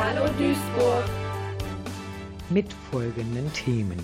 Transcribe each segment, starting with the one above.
Hallo Duisburg. Mit folgenden Themen.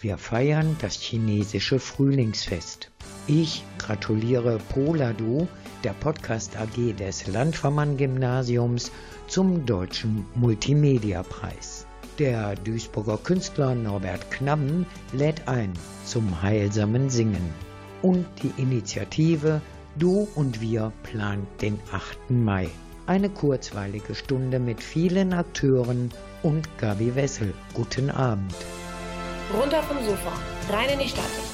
Wir feiern das chinesische Frühlingsfest. Ich gratuliere Poladu, der Podcast AG des Landvermann-Gymnasiums, zum Deutschen Multimedia-Preis. Der Duisburger Künstler Norbert Knabben lädt ein zum heilsamen Singen. Und die Initiative Du und Wir plant den 8. Mai. Eine kurzweilige Stunde mit vielen Akteuren und Gabi Wessel. Guten Abend. Runter vom Sofa, rein in die Stadt.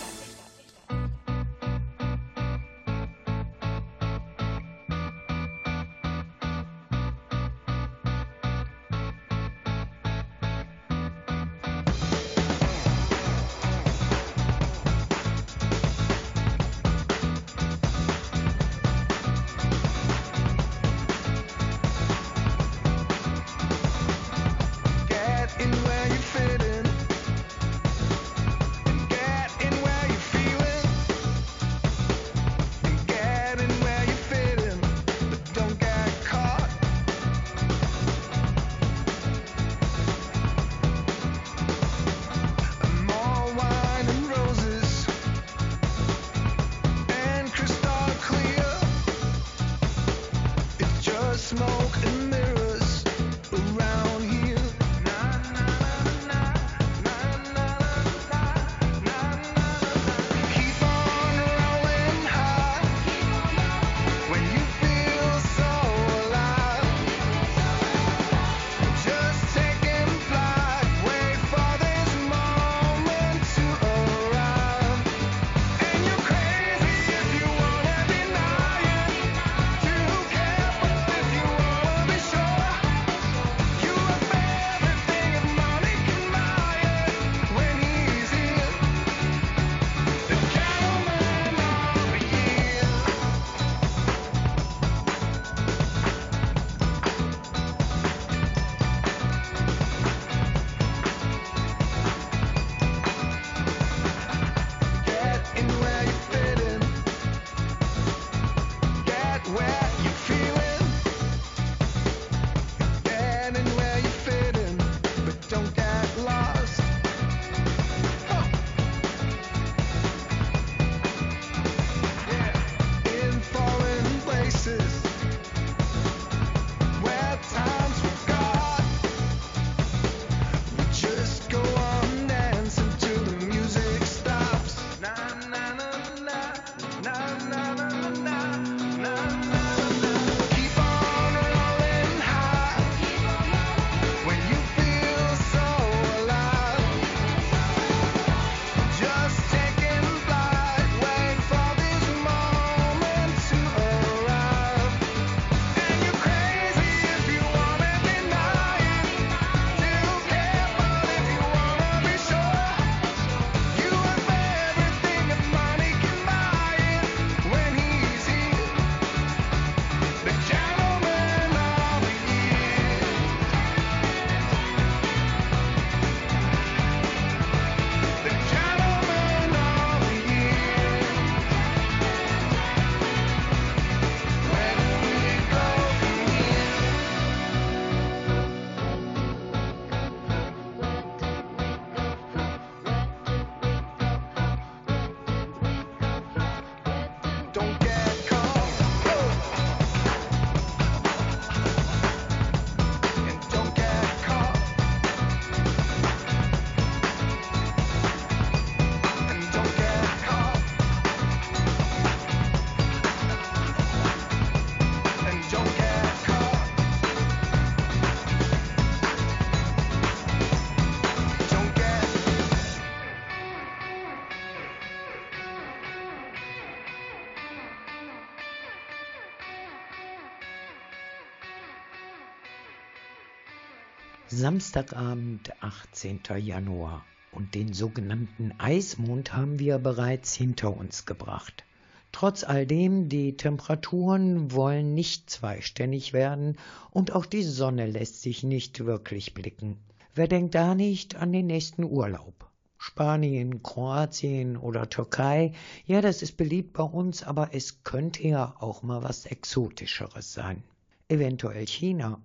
Samstagabend, 18. Januar. Und den sogenannten Eismond haben wir bereits hinter uns gebracht. Trotz all dem, die Temperaturen wollen nicht zweistellig werden und auch die Sonne lässt sich nicht wirklich blicken. Wer denkt da nicht an den nächsten Urlaub? Spanien, Kroatien oder Türkei, ja, das ist beliebt bei uns, aber es könnte ja auch mal was Exotischeres sein. Eventuell China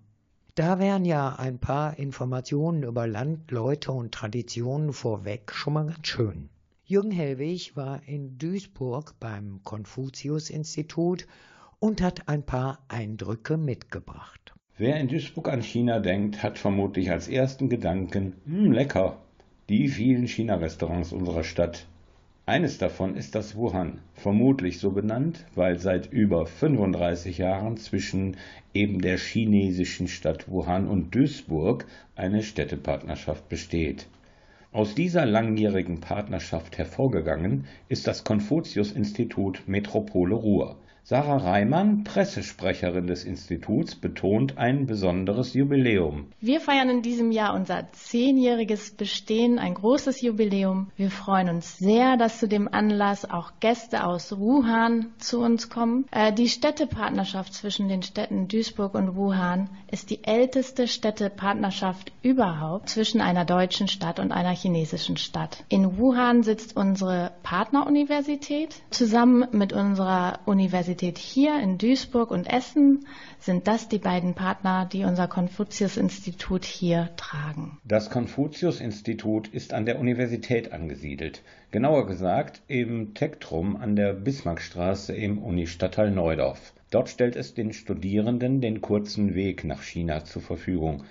Da wären ja ein paar Informationen über Land, Leute und Traditionen vorweg schon mal ganz schön. Jürgen Hellwig war in Duisburg beim Konfuzius-Institut und hat ein paar Eindrücke mitgebracht. Wer in Duisburg an China denkt, hat vermutlich als ersten Gedanken, hm, lecker, die vielen China-Restaurants unserer Stadt. Eines davon ist das Wuhan, vermutlich so benannt, weil seit über 35 Jahren zwischen eben der chinesischen Stadt Wuhan und Duisburg eine Städtepartnerschaft besteht. Aus dieser langjährigen Partnerschaft hervorgegangen ist das Konfuzius-Institut Metropole Ruhr Sarah Reimann, Pressesprecherin des Instituts, betont ein besonderes Jubiläum. Wir feiern in diesem Jahr unser zehnjähriges Bestehen, ein großes Jubiläum. Wir freuen uns sehr, dass zu dem Anlass auch Gäste aus Wuhan zu uns kommen. Äh, die Städtepartnerschaft zwischen den Städten Duisburg und Wuhan ist die älteste Städtepartnerschaft überhaupt zwischen einer deutschen Stadt und einer chinesischen Stadt. In Wuhan sitzt unsere Partneruniversität zusammen mit unserer Universität Universität hier in Duisburg und Essen sind das die beiden Partner, die unser Konfuzius-Institut hier tragen. Das Konfuzius-Institut ist an der Universität angesiedelt. Genauer gesagt im Tektrum an der Bismarckstraße im Unistadtteil Neudorf. Dort stellt es den Studierenden den kurzen Weg nach China zur Verfügung.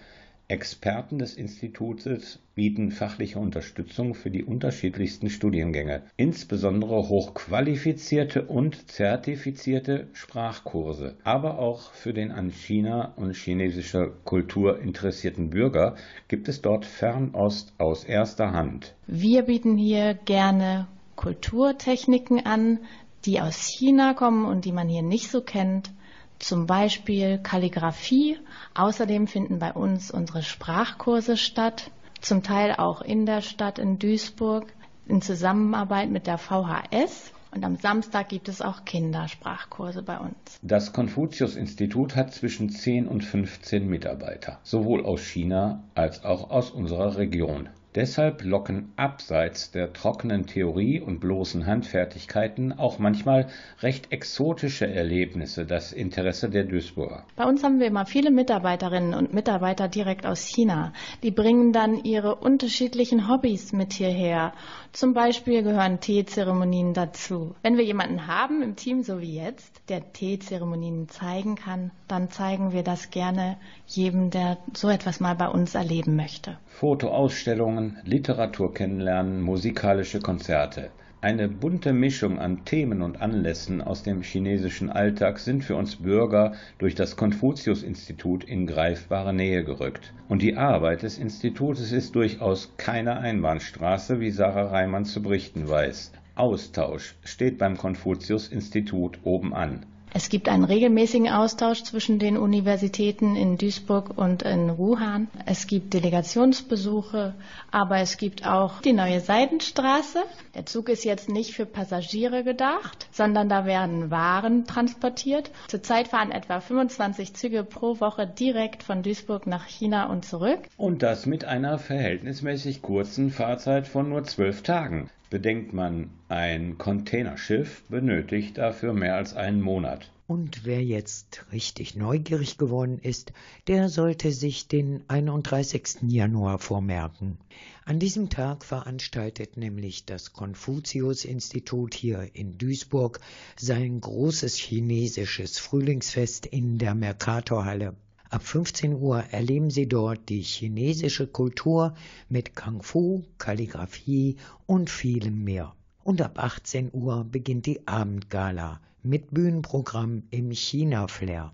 Experten des Institutes bieten fachliche Unterstützung für die unterschiedlichsten Studiengänge, insbesondere hochqualifizierte und zertifizierte Sprachkurse, aber auch für den an China und chinesischer Kultur interessierten Bürger gibt es dort Fernost aus erster Hand. Wir bieten hier gerne Kulturtechniken an, die aus China kommen und die man hier nicht so kennt zum Beispiel Kalligraphie. Außerdem finden bei uns unsere Sprachkurse statt, zum Teil auch in der Stadt in Duisburg in Zusammenarbeit mit der VHS. Und am Samstag gibt es auch Kindersprachkurse bei uns. Das Konfuzius-Institut hat zwischen 10 und 15 Mitarbeiter, sowohl aus China als auch aus unserer Region. Deshalb locken abseits der trockenen Theorie und bloßen Handfertigkeiten auch manchmal recht exotische Erlebnisse das Interesse der Duisburger. Bei uns haben wir immer viele Mitarbeiterinnen und Mitarbeiter direkt aus China. Die bringen dann ihre unterschiedlichen Hobbys mit hierher. Zum Beispiel gehören Teezeremonien dazu. Wenn wir jemanden haben im Team, so wie jetzt, der Teezeremonien zeigen kann, dann zeigen wir das gerne jedem, der so etwas mal bei uns erleben möchte. Fotoausstellungen, Literatur kennenlernen, musikalische Konzerte. Eine bunte Mischung an Themen und Anlässen aus dem chinesischen Alltag sind für uns Bürger durch das Konfuzius-Institut in greifbare Nähe gerückt. Und die Arbeit des Institutes ist durchaus keine Einbahnstraße, wie Sarah Reimann zu berichten weiß. Austausch steht beim Konfuzius-Institut oben an. Es gibt einen regelmäßigen Austausch zwischen den Universitäten in Duisburg und in Wuhan. Es gibt Delegationsbesuche, aber es gibt auch die neue Seidenstraße. Der Zug ist jetzt nicht für Passagiere gedacht, sondern da werden Waren transportiert. Zurzeit fahren etwa 25 Züge pro Woche direkt von Duisburg nach China und zurück. Und das mit einer verhältnismäßig kurzen Fahrzeit von nur zwölf Tagen. Bedenkt man, ein Containerschiff benötigt dafür mehr als einen Monat. Und wer jetzt richtig neugierig geworden ist, der sollte sich den 31. Januar vormerken. An diesem Tag veranstaltet nämlich das Konfuzius-Institut hier in Duisburg sein großes chinesisches Frühlingsfest in der Mercatorhalle. Ab 15 Uhr erleben Sie dort die chinesische Kultur mit Kung Fu, Kalligraphie und vielem mehr. Und ab 18 Uhr beginnt die Abendgala mit Bühnenprogramm im China-Flair.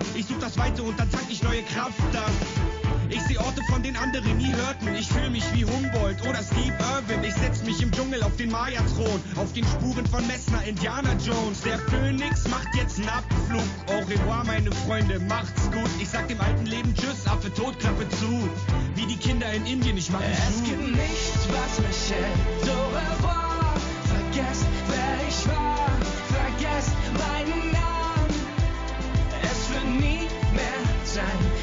Wasser. Ich such das Weite und dann tank ich neue Kraft ab. Ich seh Orte, von denen andere nie hörten. Ich fühl mich wie Humboldt oder Steve Irwin. Ich setz mich im Dschungel auf den Maya-Thron. Auf den Spuren von Messner, Indiana Jones. Der Phönix macht jetzt einen Abflug. Au revoir, meine Freunde, macht's gut. Ich sag dem alten Leben Tschüss, Affe tot, Klappe zu. Wie die Kinder in Indien, ich mach mich Es gibt nichts, was mich hält. Au revoir, vergesst, mehr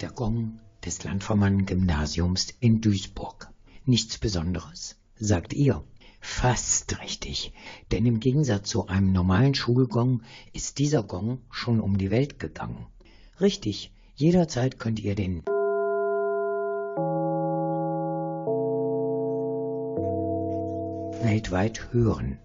Der Gong des Landvermann-Gymnasiums in Duisburg. Nichts Besonderes, sagt ihr. Fast richtig, denn im Gegensatz zu einem normalen Schulgong ist dieser Gong schon um die Welt gegangen. Richtig, jederzeit könnt ihr den weltweit hören.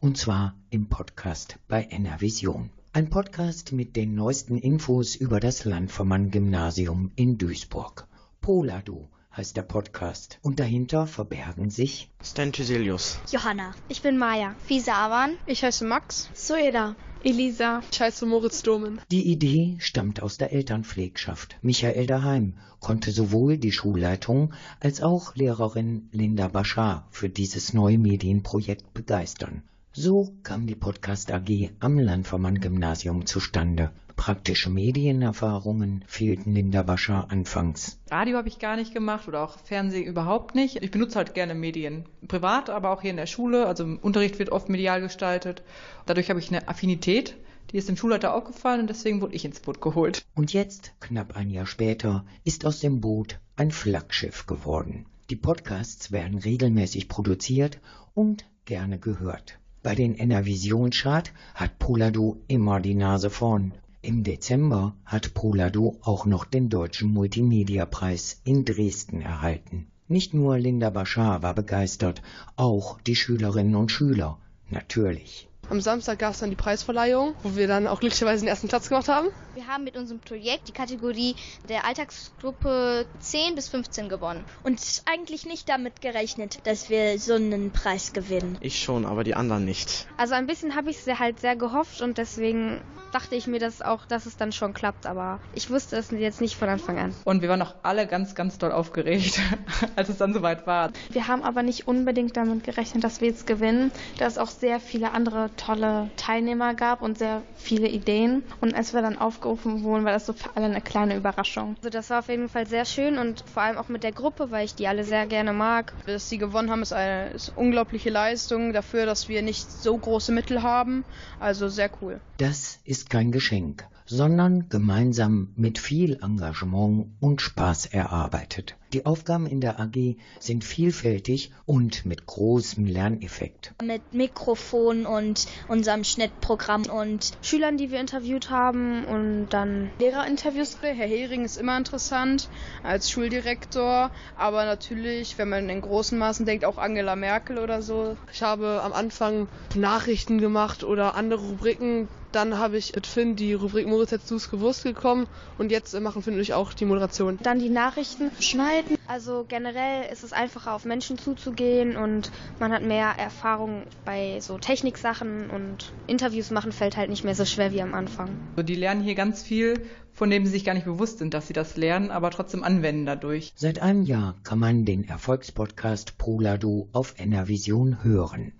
Und zwar im Podcast bei NRVision. Ein Podcast mit den neuesten Infos über das Landvermann-Gymnasium in Duisburg. Polado heißt der Podcast. Und dahinter verbergen sich Stan Thyselius. Johanna. Ich bin Maja. Fisa Awan. Ich heiße Max. Soeda. Elisa. Ich heiße Moritz Domen. Die Idee stammt aus der Elternpflegschaft. Michael Daheim konnte sowohl die Schulleitung als auch Lehrerin Linda Bashar für dieses neue Medienprojekt begeistern. So kam die Podcast AG am Landvermann-Gymnasium zustande. Praktische Medienerfahrungen fehlten Linda Bashar anfangs. Radio habe ich gar nicht gemacht oder auch Fernsehen überhaupt nicht. Ich benutze halt gerne Medien. Privat, aber auch hier in der Schule. Also im Unterricht wird oft medial gestaltet. Dadurch habe ich eine Affinität. Die ist dem Schulleiter aufgefallen und deswegen wurde ich ins Boot geholt. Und jetzt, knapp ein Jahr später, ist aus dem Boot ein Flaggschiff geworden. Die Podcasts werden regelmäßig produziert und gerne gehört. Bei den NRVision-Chart hat Polado immer die Nase vorn. Im Dezember hat Polado auch noch den Deutschen Multimedia-Preis in Dresden erhalten. Nicht nur Linda Bashar war begeistert, auch die Schülerinnen und Schüler. Natürlich. Am Samstag gab es dann die Preisverleihung, wo wir dann auch glücklicherweise den ersten Platz gemacht haben. Wir haben mit unserem Projekt die Kategorie der Alltagsgruppe 10 bis 15 gewonnen. Und eigentlich nicht damit gerechnet, dass wir so einen Preis gewinnen. Ich schon, aber die anderen nicht. Also ein bisschen habe ich es halt sehr gehofft und deswegen dachte ich mir das auch, dass es dann schon klappt, aber ich wusste es jetzt nicht von Anfang an. Und wir waren auch alle ganz, ganz doll aufgeregt, als es dann soweit war. Wir haben aber nicht unbedingt damit gerechnet, dass wir jetzt gewinnen, da es auch sehr viele andere tolle Teilnehmer gab und sehr viele Ideen. Und als wir dann aufgerufen wurden, war das so für alle eine kleine Überraschung. Also das war auf jeden Fall sehr schön und vor allem auch mit der Gruppe, weil ich die alle sehr gerne mag. Dass sie gewonnen haben, ist eine ist unglaubliche Leistung dafür, dass wir nicht so große Mittel haben. Also sehr cool. Das ist kein Geschenk, sondern gemeinsam mit viel Engagement und Spaß erarbeitet. Die Aufgaben in der AG sind vielfältig und mit großem Lerneffekt. Mit Mikrofon und unserem Schnittprogramm und Schülern, die wir interviewt haben und dann Lehrerinterviews. Herr Hering ist immer interessant als Schuldirektor, aber natürlich, wenn man in großen Maßen denkt, auch Angela Merkel oder so. Ich habe am Anfang Nachrichten gemacht oder andere Rubriken, Dann habe ich mit Finn die Rubrik Moritz hättest du's gewusst gekommen und jetzt machen Finn und ich auch die Moderation. Dann die Nachrichten schneiden. Also generell ist es einfacher auf Menschen zuzugehen und man hat mehr Erfahrung bei so Techniksachen und Interviews machen fällt halt nicht mehr so schwer wie am Anfang. Also die lernen hier ganz viel, von dem sie sich gar nicht bewusst sind, dass sie das lernen, aber trotzdem anwenden dadurch. Seit einem Jahr kann man den Erfolgspodcast Prolado auf NRVision hören.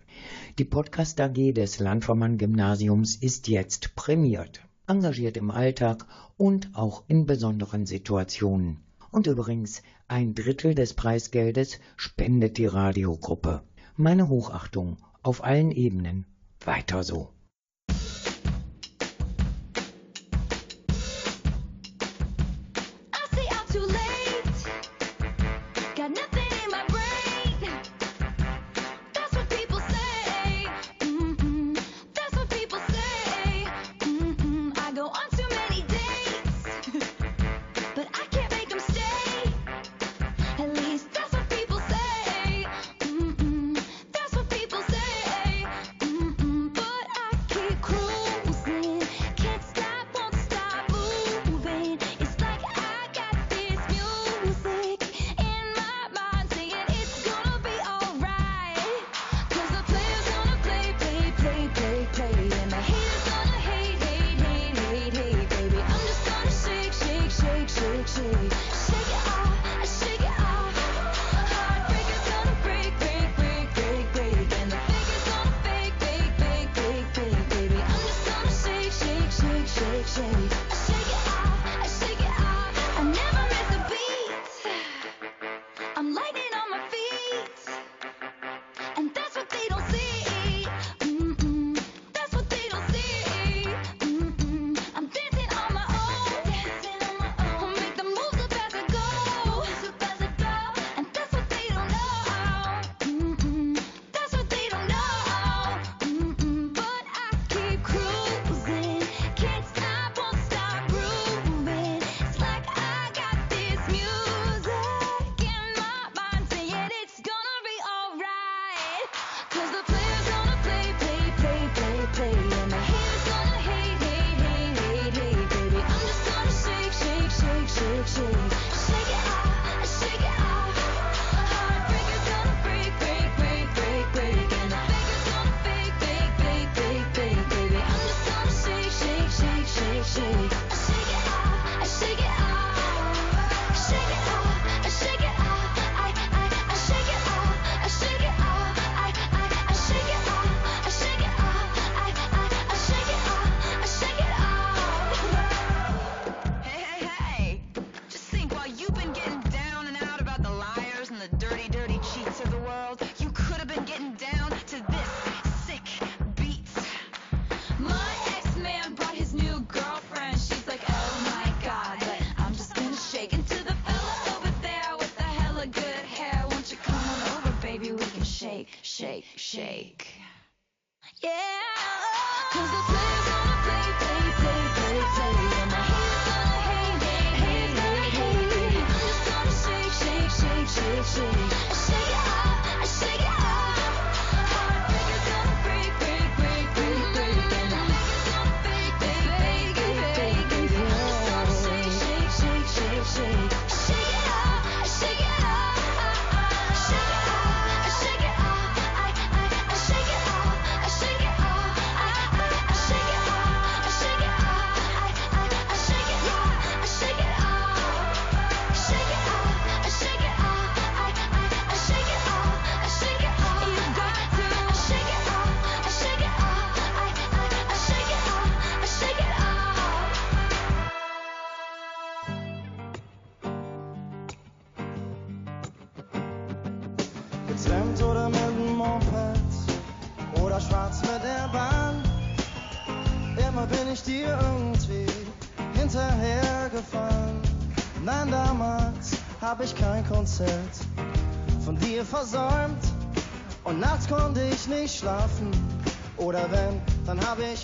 Die Podcast AG des Landvermann-Gymnasiums ist jetzt prämiert, engagiert im Alltag und auch in besonderen Situationen. Und übrigens, ein Drittel des Preisgeldes spendet die Radiogruppe. Meine Hochachtung auf allen Ebenen. Weiter so.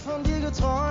Von dir geträumt.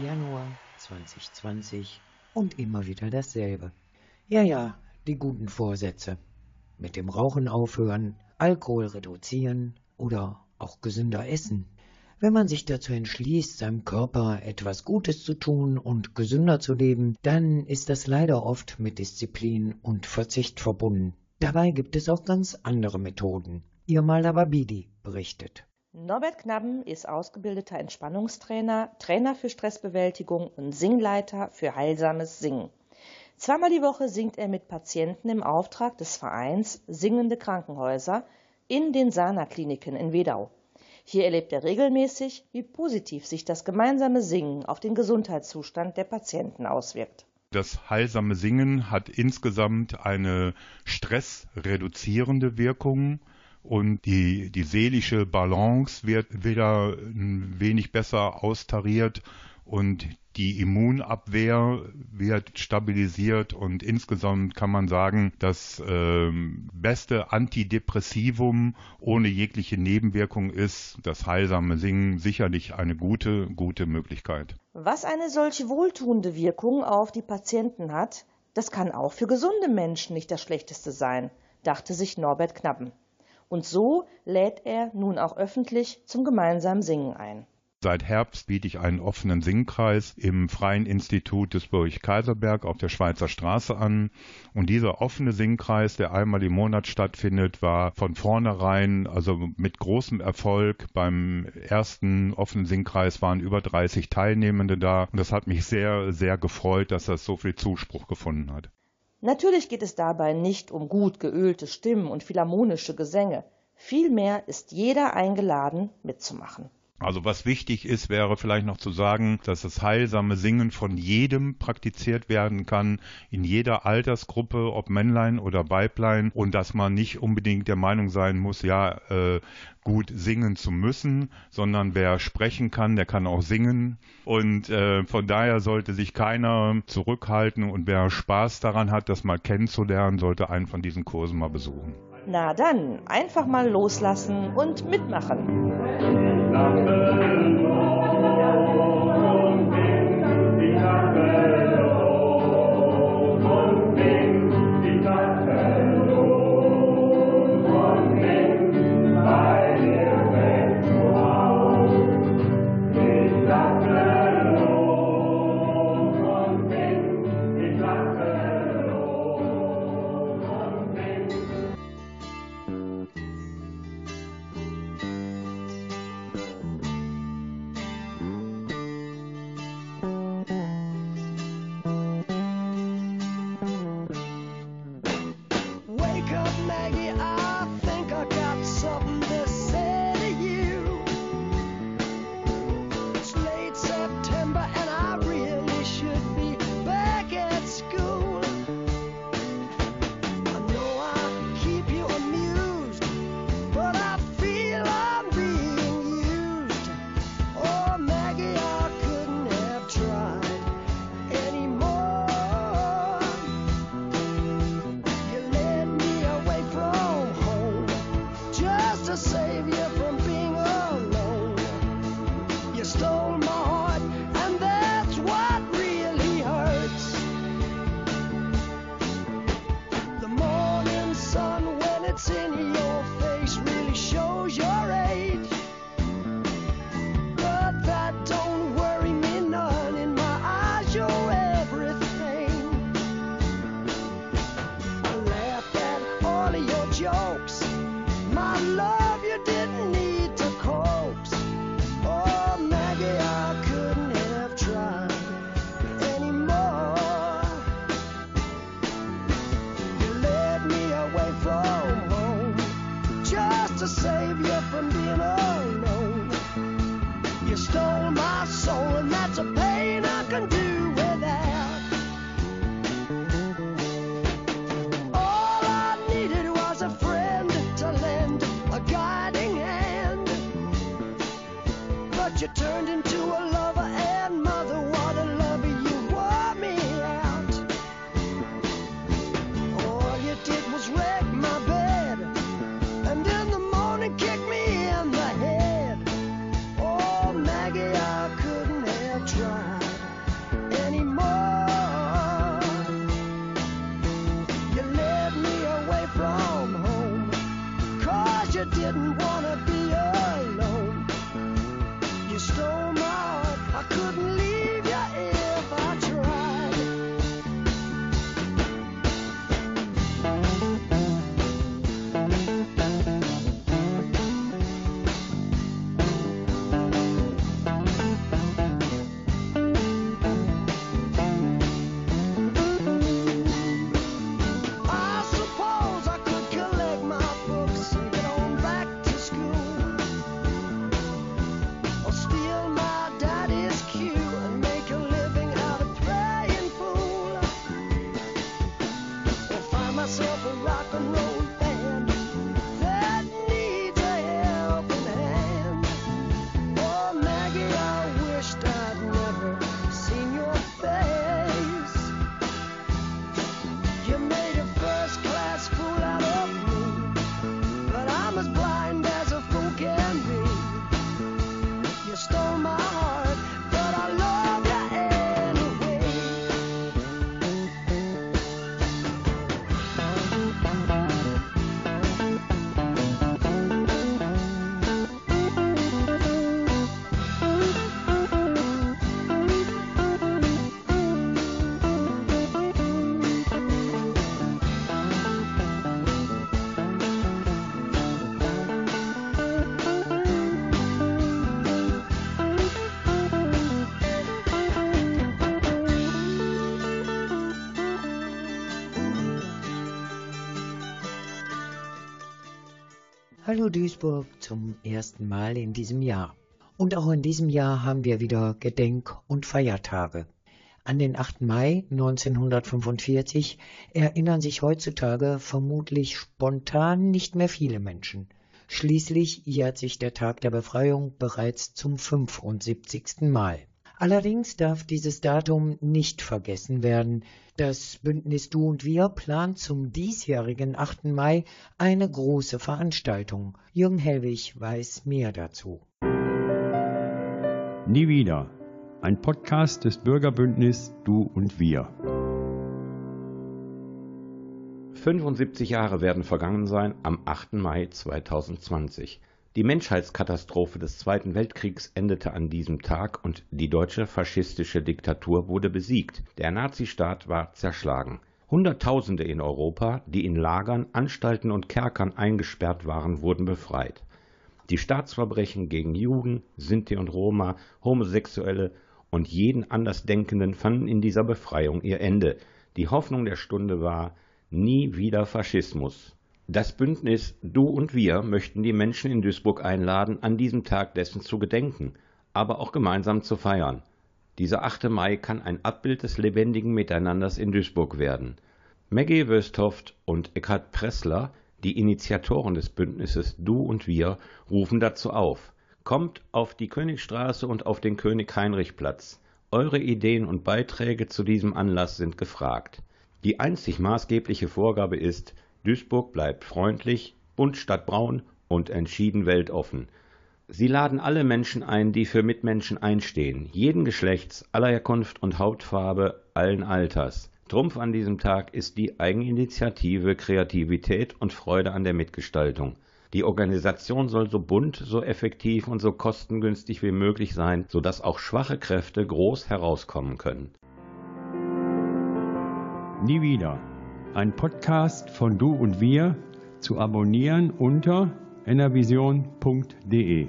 Januar 2020 und immer wieder dasselbe. Ja, ja, die guten Vorsätze. Mit dem Rauchen aufhören, Alkohol reduzieren oder auch gesünder essen. Wenn man sich dazu entschließt, seinem Körper etwas Gutes zu tun und gesünder zu leben, dann ist das leider oft mit Disziplin und Verzicht verbunden. Dabei gibt es auch ganz andere Methoden. Ihr Malababidi berichtet. Norbert Knabben ist ausgebildeter Entspannungstrainer, Trainer für Stressbewältigung und Singleiter für heilsames Singen. Zweimal die Woche singt er mit Patienten im Auftrag des Vereins Singende Krankenhäuser in den Sana-Kliniken in Wedau. Hier erlebt er regelmäßig, wie positiv sich das gemeinsame Singen auf den Gesundheitszustand der Patienten auswirkt. Das heilsame Singen hat insgesamt eine stressreduzierende Wirkung und die, die seelische Balance wird wieder ein wenig besser austariert und die Immunabwehr wird stabilisiert und insgesamt kann man sagen, das ähm, beste Antidepressivum ohne jegliche Nebenwirkung ist das heilsame Singen sicherlich eine gute, gute Möglichkeit. Was eine solche wohltuende Wirkung auf die Patienten hat, das kann auch für gesunde Menschen nicht das Schlechteste sein, dachte sich Norbert Knappen. Und so lädt er nun auch öffentlich zum gemeinsamen Singen ein. Seit Herbst biete ich einen offenen Singkreis im Freien Institut des Burg Kaiserberg auf der Schweizer Straße an. Und dieser offene Singkreis, der einmal im Monat stattfindet, war von vornherein, also mit großem Erfolg. Beim ersten offenen Singkreis waren über 30 Teilnehmende da. Und das hat mich sehr, sehr gefreut, dass das so viel Zuspruch gefunden hat. Natürlich geht es dabei nicht um gut geölte Stimmen und philharmonische Gesänge. Vielmehr ist jeder eingeladen, mitzumachen. Also was wichtig ist, wäre vielleicht noch zu sagen, dass das heilsame Singen von jedem praktiziert werden kann, in jeder Altersgruppe, ob Männlein oder Weiblein, und dass man nicht unbedingt der Meinung sein muss, ja, äh, gut singen zu müssen, sondern wer sprechen kann, der kann auch singen. Und äh, von daher sollte sich keiner zurückhalten und wer Spaß daran hat, das mal kennenzulernen, sollte einen von diesen Kursen mal besuchen. Na dann, einfach mal loslassen und mitmachen. Couldn't leave Hallo Duisburg zum ersten Mal in diesem Jahr. Und auch in diesem Jahr haben wir wieder Gedenk- und Feiertage. An den 8. Mai 1945 erinnern sich heutzutage vermutlich spontan nicht mehr viele Menschen. Schließlich jährt sich der Tag der Befreiung bereits zum 75. Mal. Allerdings darf dieses Datum nicht vergessen werden. Das Bündnis Du und Wir plant zum diesjährigen 8. Mai eine große Veranstaltung. Jürgen Hellwig weiß mehr dazu. Nie wieder. Ein Podcast des Bürgerbündnis Du und Wir. 75 Jahre werden vergangen sein am 8. Mai 2020. Die Menschheitskatastrophe des Zweiten Weltkriegs endete an diesem Tag und die deutsche faschistische Diktatur wurde besiegt. Der Nazistaat war zerschlagen. Hunderttausende in Europa, die in Lagern, Anstalten und Kerkern eingesperrt waren, wurden befreit. Die Staatsverbrechen gegen Juden, Sinti und Roma, Homosexuelle und jeden Andersdenkenden fanden in dieser Befreiung ihr Ende. Die Hoffnung der Stunde war nie wieder Faschismus. Das Bündnis Du und Wir möchten die Menschen in Duisburg einladen, an diesem Tag dessen zu gedenken, aber auch gemeinsam zu feiern. Dieser 8. Mai kann ein Abbild des lebendigen Miteinanders in Duisburg werden. Maggie Wösthoft und Eckhard Pressler, die Initiatoren des Bündnisses Du und Wir, rufen dazu auf. Kommt auf die Königstraße und auf den König-Heinrich-Platz. Eure Ideen und Beiträge zu diesem Anlass sind gefragt. Die einzig maßgebliche Vorgabe ist, Duisburg bleibt freundlich, bunt statt braun und entschieden weltoffen. Sie laden alle Menschen ein, die für Mitmenschen einstehen, jeden Geschlechts, aller Herkunft und Hautfarbe, allen Alters. Trumpf an diesem Tag ist die Eigeninitiative, Kreativität und Freude an der Mitgestaltung. Die Organisation soll so bunt, so effektiv und so kostengünstig wie möglich sein, sodass auch schwache Kräfte groß herauskommen können. Nie wieder. Ein Podcast von Du und Wir zu abonnieren unter enervision.de.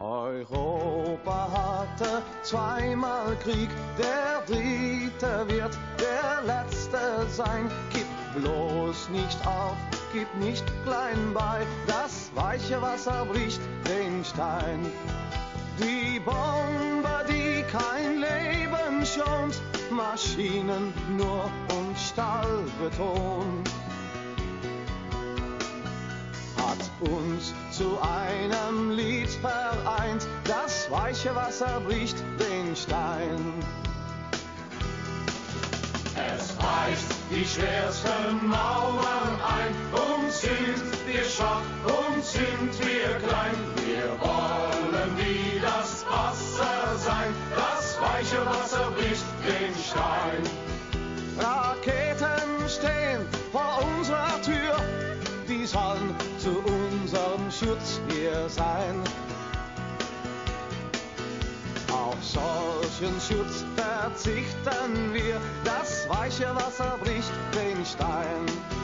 Europa hatte zweimal Krieg, der dritte wird der letzte sein. Gib bloß nicht auf, gib nicht klein bei, das weiche Wasser bricht den Stein. Die Bombe, die kein Leben schont, Maschinen nur und Stahlbeton. Hat uns zu einem Lied verliebt. weiche Wasser bricht den Stein. Es reißt die schwersten Mauern ein und sind wir schwach und sind wir Stein. Raketen stehen vor unserer Tür, die sollen zu unserem Schutz hier sein. Auf solchen Schutz verzichten wir, das weiche Wasser bricht den Stein.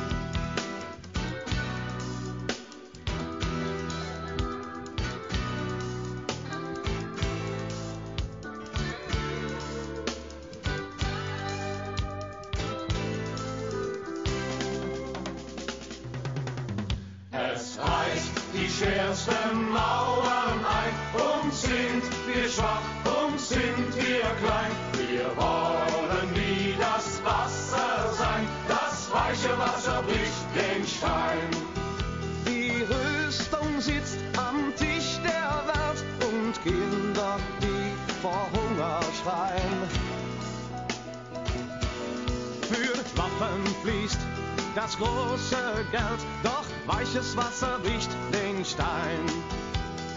Große Geld, doch weiches Wasser bricht den Stein.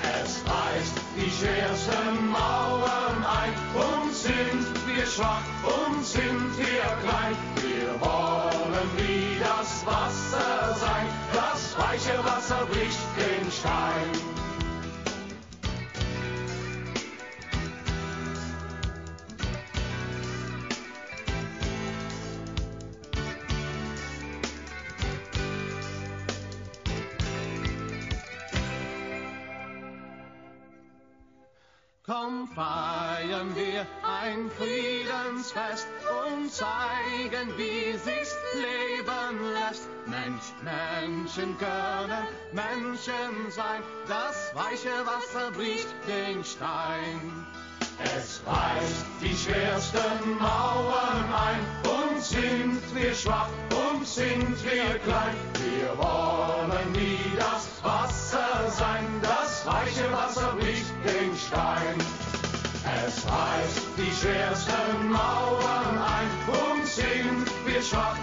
Es reißt die schwersten Mauern ein und sind wir schwach und sind wir klein. Wir wollen wie das Wasser sein, das weiche Wasser bricht Menschen können Menschen sein, das weiche Wasser bricht den Stein. Es reißt die schwersten Mauern ein und sind wir schwach und sind wir klein. Wir wollen wie das Wasser sein, das weiche Wasser bricht den Stein. Es reißt die schwersten Mauern ein und sind wir schwach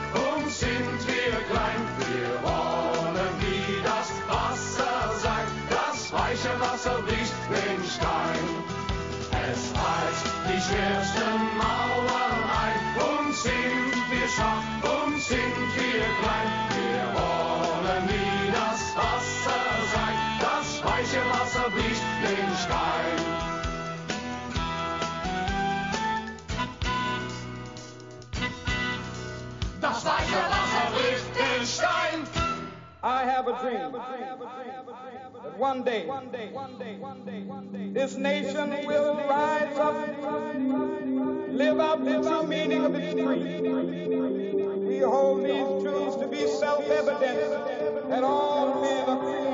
wir schwach und sind wir klein. Wir wollen wie das Wasser sein, das weiche Wasser bricht den Stein. Das weiche Wasser bricht den Stein. I have a dream that one day this nation will rise up, live out the true meaning of its creed. We hold these truths to be self-evident that all men are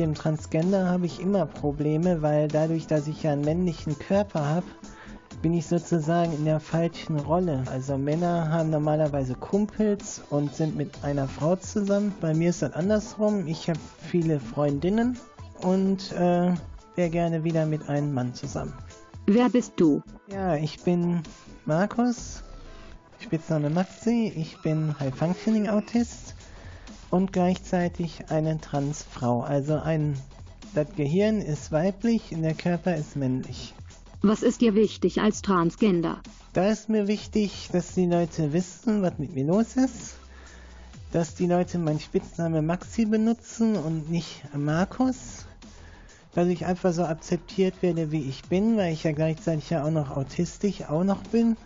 dem Transgender habe ich immer Probleme, weil dadurch, dass ich ja einen männlichen Körper habe, bin ich sozusagen in der falschen Rolle. Also Männer haben normalerweise Kumpels und sind mit einer Frau zusammen. Bei mir ist das andersrum. Ich habe viele Freundinnen und äh, wäre gerne wieder mit einem Mann zusammen. Wer bist du? Ja, ich bin Markus, Spitzname Maxi. Ich bin High Functioning Autist und gleichzeitig eine Transfrau. Also ein, das Gehirn ist weiblich und der Körper ist männlich. Was ist dir wichtig als Transgender? Da ist mir wichtig, dass die Leute wissen, was mit mir los ist. Dass die Leute meinen Spitzname Maxi benutzen und nicht Markus. Dass ich einfach so akzeptiert werde, wie ich bin, weil ich ja gleichzeitig ja auch noch autistisch auch noch bin.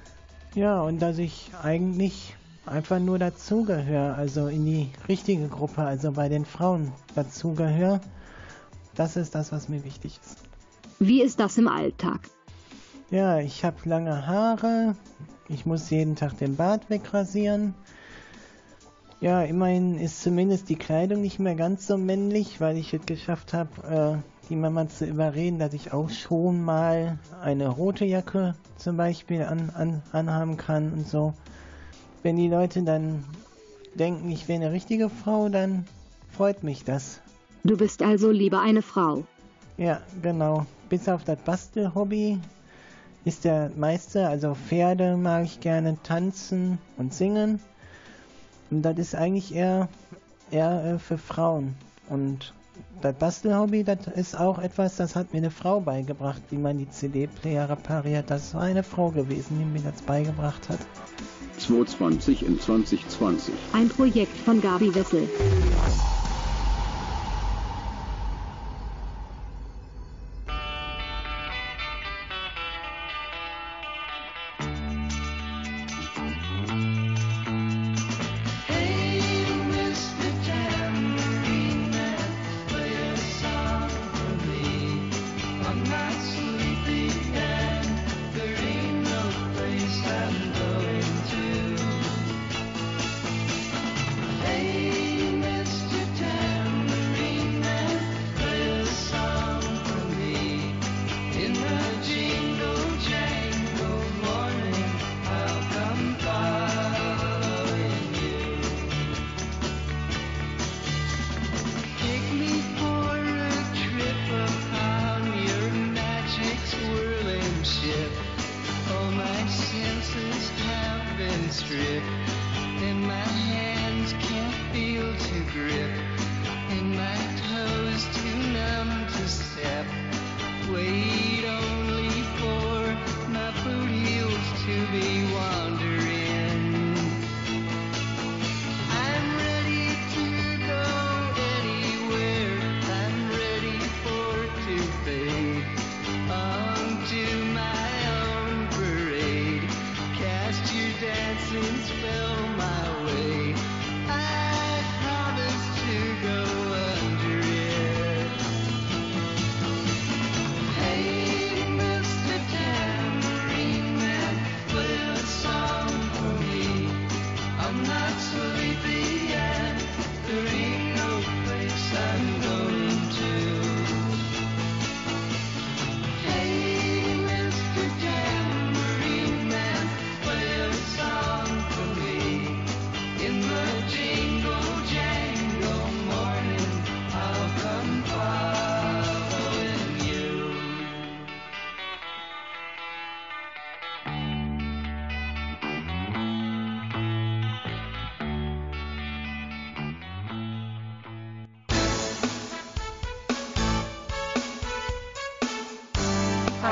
Ja, und dass ich eigentlich einfach nur dazugehöre, also in die richtige Gruppe, also bei den Frauen dazugehöre. Das ist das, was mir wichtig ist. Wie ist das im Alltag? Ja, ich habe lange Haare. Ich muss jeden Tag den Bart wegrasieren. Ja, immerhin ist zumindest die Kleidung nicht mehr ganz so männlich, weil ich es geschafft habe, äh, die Mama zu überreden, dass ich auch schon mal eine rote Jacke zum Beispiel an, an, anhaben kann und so. Wenn die Leute dann denken, ich wäre eine richtige Frau, dann freut mich das. Du bist also lieber eine Frau. Ja, genau. Bis auf das Bastelhobby ist der meiste, also Pferde mag ich gerne tanzen und singen. Und das ist eigentlich eher, eher äh, für Frauen. Und das Bastelhobby, das ist auch etwas, das hat mir eine Frau beigebracht, wie man die CD-Player repariert. Das war eine Frau gewesen, die mir das beigebracht hat. 220 in 2020. Ein Projekt von Gabi Wessel.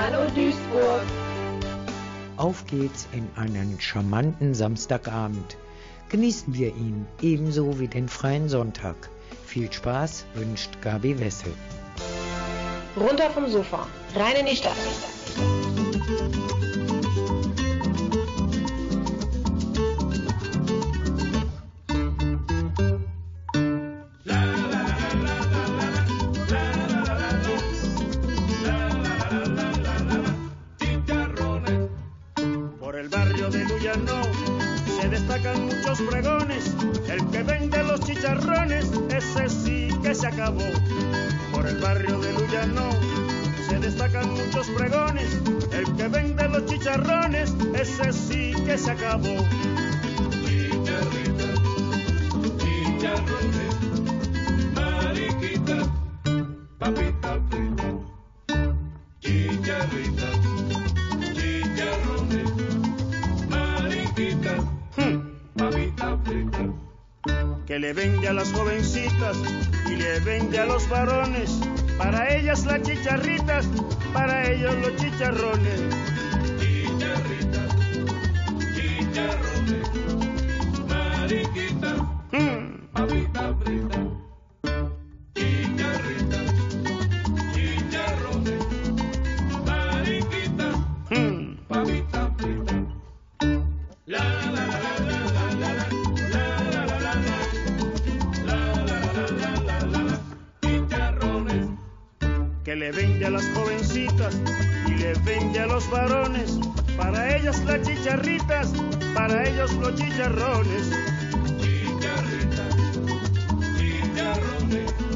Hallo Duisburg! Auf geht's in einen charmanten Samstagabend. Genießen wir ihn ebenso wie den freien Sonntag. Viel Spaß wünscht Gabi Wessel. Runter vom Sofa, rein in die Stadt. y le vende a los varones. Para ellas las chicharritas, para ellos los chicharrones. Chicharritas, chicharrones.